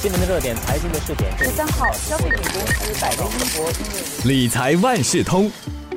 新闻的热点，财经的试点。十三号，消费品公司百威英博理财万事通。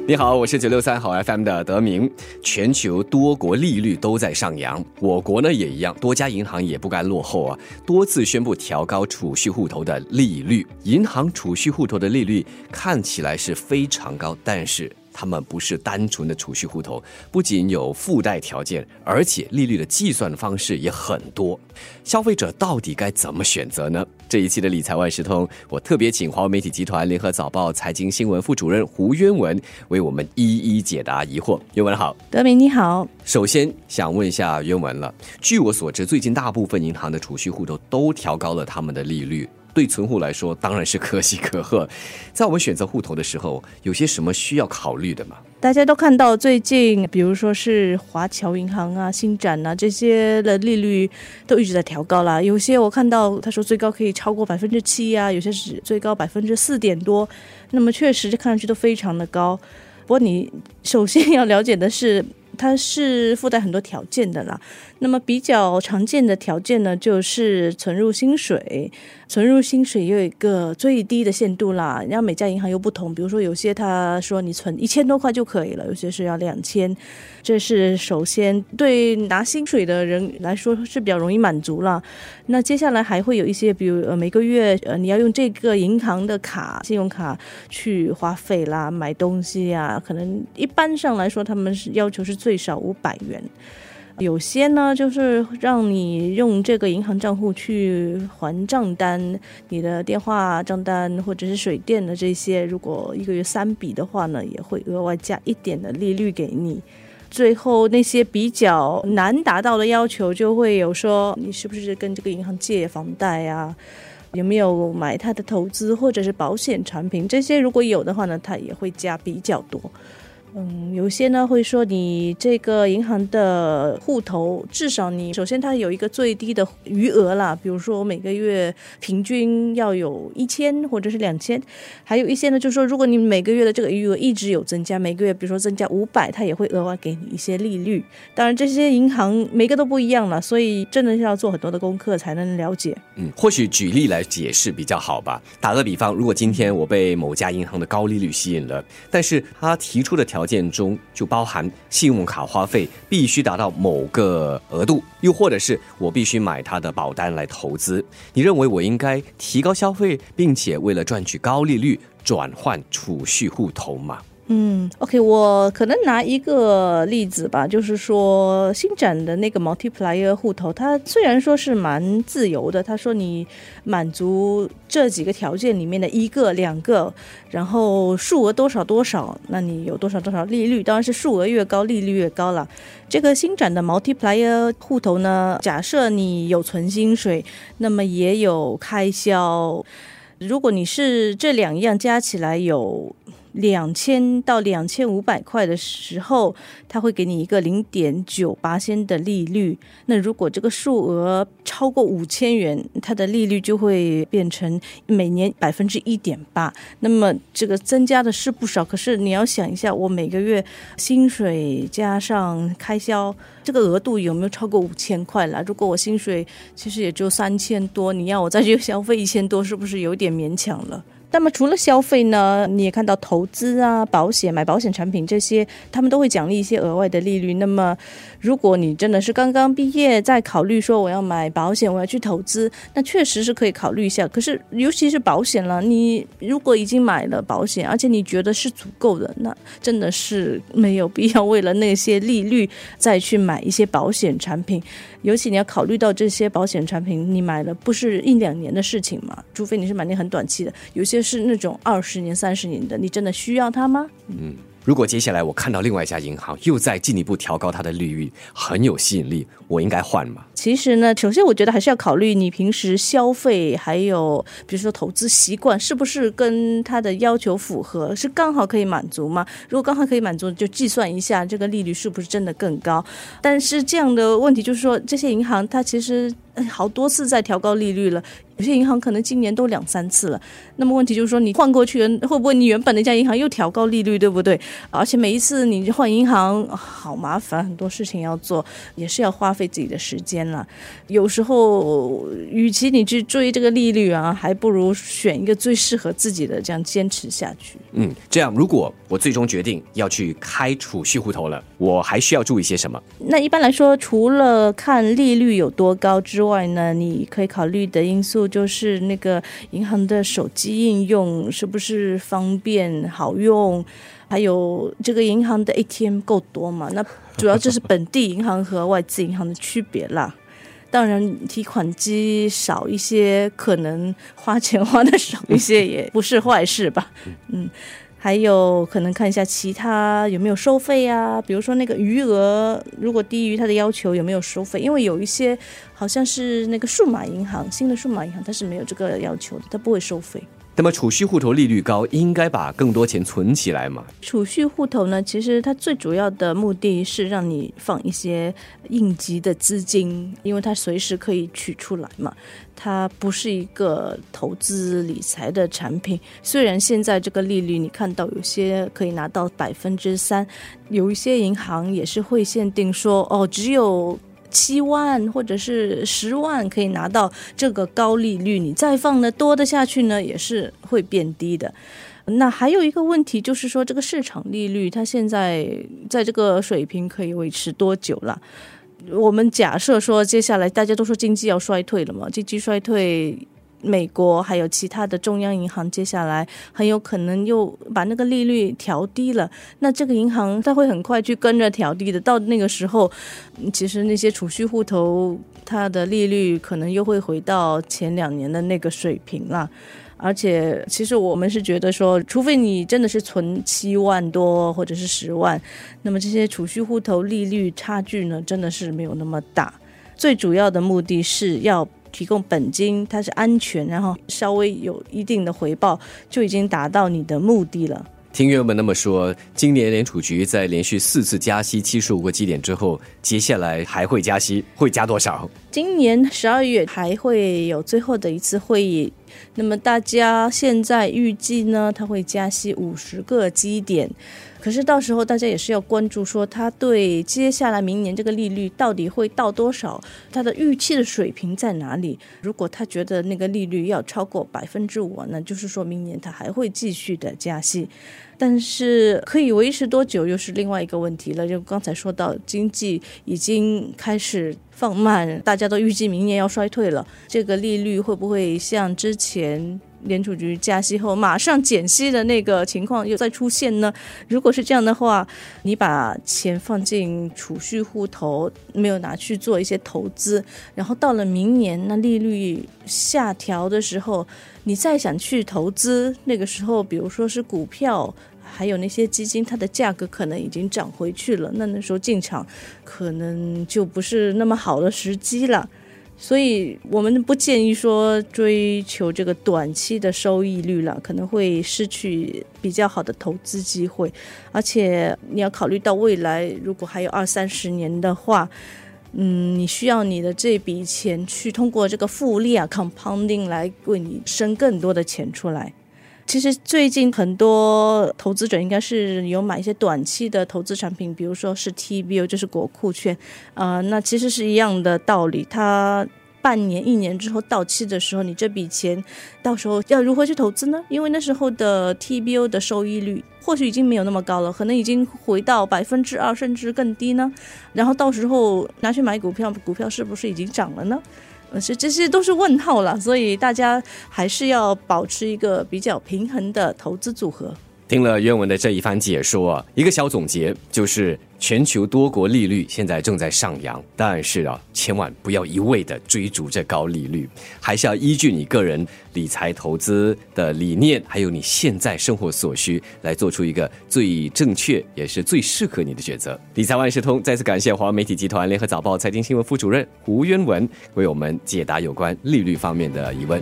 你好，我是九六三好 FM 的德明。全球多国利率都在上扬，我国呢也一样，多家银行也不甘落后啊，多次宣布调高储蓄户头的利率。银行储蓄户头的利率看起来是非常高，但是。他们不是单纯的储蓄户头，不仅有附带条件，而且利率的计算方式也很多。消费者到底该怎么选择呢？这一期的理财万事通，我特别请华为媒体集团联合早报财经新闻副主任胡渊文为我们一一解答疑惑。渊文好，德明你好。首先想问一下渊文了，据我所知，最近大部分银行的储蓄户头都调高了他们的利率。对存户来说当然是可喜可贺，在我们选择户头的时候，有些什么需要考虑的吗？大家都看到最近，比如说是华侨银行啊、新展啊这些的利率都一直在调高啦。有些我看到他说最高可以超过百分之七啊，有些是最高百分之四点多。那么确实看上去都非常的高。不过你首先要了解的是。它是附带很多条件的啦。那么比较常见的条件呢，就是存入薪水，存入薪水有一个最低的限度啦。然后每家银行又不同，比如说有些他说你存一千多块就可以了，有些是要两千。这是首先对拿薪水的人来说是比较容易满足了。那接下来还会有一些，比如呃每个月呃你要用这个银行的卡，信用卡去花费啦，买东西呀，可能一般上来说他们是要求是最。少五百元，有些呢就是让你用这个银行账户去还账单，你的电话账单或者是水电的这些，如果一个月三笔的话呢，也会额外加一点的利率给你。最后那些比较难达到的要求，就会有说你是不是跟这个银行借房贷啊，有没有买他的投资或者是保险产品，这些如果有的话呢，他也会加比较多。嗯，有些呢会说你这个银行的户头至少你首先它有一个最低的余额啦，比如说我每个月平均要有一千或者是两千，还有一些呢就是说如果你每个月的这个余额一直有增加，每个月比如说增加五百，它也会额外给你一些利率。当然这些银行每个都不一样了，所以真的是要做很多的功课才能了解。嗯，或许举例来解释比较好吧。打个比方，如果今天我被某家银行的高利率吸引了，但是他提出的条条件中就包含信用卡花费必须达到某个额度，又或者是我必须买他的保单来投资。你认为我应该提高消费，并且为了赚取高利率转换储蓄户头吗？嗯，OK，我可能拿一个例子吧，就是说新展的那个 multiplier 户头，它虽然说是蛮自由的，他说你满足这几个条件里面的一个、两个，然后数额多少多少，那你有多少多少利率，当然是数额越高，利率越高了。这个新展的 multiplier 户头呢，假设你有存薪水，那么也有开销，如果你是这两样加起来有。两千到两千五百块的时候，他会给你一个零点九八仙的利率。那如果这个数额超过五千元，它的利率就会变成每年百分之一点八。那么这个增加的是不少，可是你要想一下，我每个月薪水加上开销，这个额度有没有超过五千块了？如果我薪水其实也就三千多，你要我再去消费一千多，是不是有点勉强了？那么除了消费呢，你也看到投资啊、保险、买保险产品这些，他们都会奖励一些额外的利率。那么，如果你真的是刚刚毕业，在考虑说我要买保险，我要去投资，那确实是可以考虑一下。可是，尤其是保险了，你如果已经买了保险，而且你觉得是足够的，那真的是没有必要为了那些利率再去买一些保险产品。尤其你要考虑到这些保险产品，你买了不是一两年的事情嘛？除非你是买那很短期的，有些是那种二十年、三十年的，你真的需要它吗？嗯。如果接下来我看到另外一家银行又在进一步调高它的利率，很有吸引力，我应该换吗？其实呢，首先我觉得还是要考虑你平时消费，还有比如说投资习惯是不是跟它的要求符合，是刚好可以满足吗？如果刚好可以满足，就计算一下这个利率是不是真的更高。但是这样的问题就是说，这些银行它其实呃好多次在调高利率了。有些银行可能今年都两三次了，那么问题就是说，你换过去，会不会你原本那家银行又调高利率，对不对？而且每一次你换银行，好麻烦，很多事情要做，也是要花费自己的时间了。有时候，与其你去追这个利率啊，还不如选一个最适合自己的，这样坚持下去。嗯，这样如果我最终决定要去开储蓄户头了，我还需要注意些什么？那一般来说，除了看利率有多高之之外呢，你可以考虑的因素就是那个银行的手机应用是不是方便好用，还有这个银行的 ATM 够多嘛？那主要就是本地银行和外资银行的区别啦。当然，提款机少一些，可能花钱花的少一些，也不是坏事吧。嗯，还有可能看一下其他有没有收费啊，比如说那个余额如果低于他的要求有没有收费，因为有一些好像是那个数码银行，新的数码银行它是没有这个要求的，它不会收费。那么储蓄户头利率高，应该把更多钱存起来嘛？储蓄户头呢，其实它最主要的目的是让你放一些应急的资金，因为它随时可以取出来嘛。它不是一个投资理财的产品。虽然现在这个利率你看到有些可以拿到百分之三，有一些银行也是会限定说哦，只有。七万或者是十万可以拿到这个高利率，你再放的多的下去呢，也是会变低的。那还有一个问题就是说，这个市场利率它现在在这个水平可以维持多久了？我们假设说，接下来大家都说经济要衰退了嘛，经济衰退。美国还有其他的中央银行，接下来很有可能又把那个利率调低了。那这个银行它会很快去跟着调低的。到那个时候，其实那些储蓄户头它的利率可能又会回到前两年的那个水平了。而且，其实我们是觉得说，除非你真的是存七万多或者是十万，那么这些储蓄户头利率差距呢，真的是没有那么大。最主要的目的是要。提供本金，它是安全，然后稍微有一定的回报，就已经达到你的目的了。听友们那么说，今年联储局在连续四次加息七十五个基点之后，接下来还会加息，会加多少？今年十二月还会有最后的一次会议，那么大家现在预计呢，它会加息五十个基点。可是到时候大家也是要关注，说他对接下来明年这个利率到底会到多少，他的预期的水平在哪里？如果他觉得那个利率要超过百分之五，那就是说明年他还会继续的加息。但是可以维持多久又是另外一个问题了。就刚才说到经济已经开始放慢，大家都预计明年要衰退了，这个利率会不会像之前？联储局加息后马上减息的那个情况又再出现呢？如果是这样的话，你把钱放进储蓄户头，没有拿去做一些投资，然后到了明年那利率下调的时候，你再想去投资，那个时候比如说是股票，还有那些基金，它的价格可能已经涨回去了，那那时候进场可能就不是那么好的时机了。所以我们不建议说追求这个短期的收益率了，可能会失去比较好的投资机会。而且你要考虑到未来，如果还有二三十年的话，嗯，你需要你的这笔钱去通过这个复利啊 （compounding） 来为你生更多的钱出来。其实最近很多投资者应该是有买一些短期的投资产品，比如说是 T B O，就是国库券，啊，那其实是一样的道理。它半年、一年之后到期的时候，你这笔钱到时候要如何去投资呢？因为那时候的 T B O 的收益率或许已经没有那么高了，可能已经回到百分之二甚至更低呢。然后到时候拿去买股票，股票是不是已经涨了呢？是，这些都是问号了，所以大家还是要保持一个比较平衡的投资组合。听了原文的这一番解说，一个小总结就是。全球多国利率现在正在上扬，但是啊，千万不要一味的追逐这高利率，还是要依据你个人理财投资的理念，还有你现在生活所需，来做出一个最正确也是最适合你的选择。理财万事通再次感谢华为媒体集团联合早报财经新闻副主任胡渊文为我们解答有关利率方面的疑问。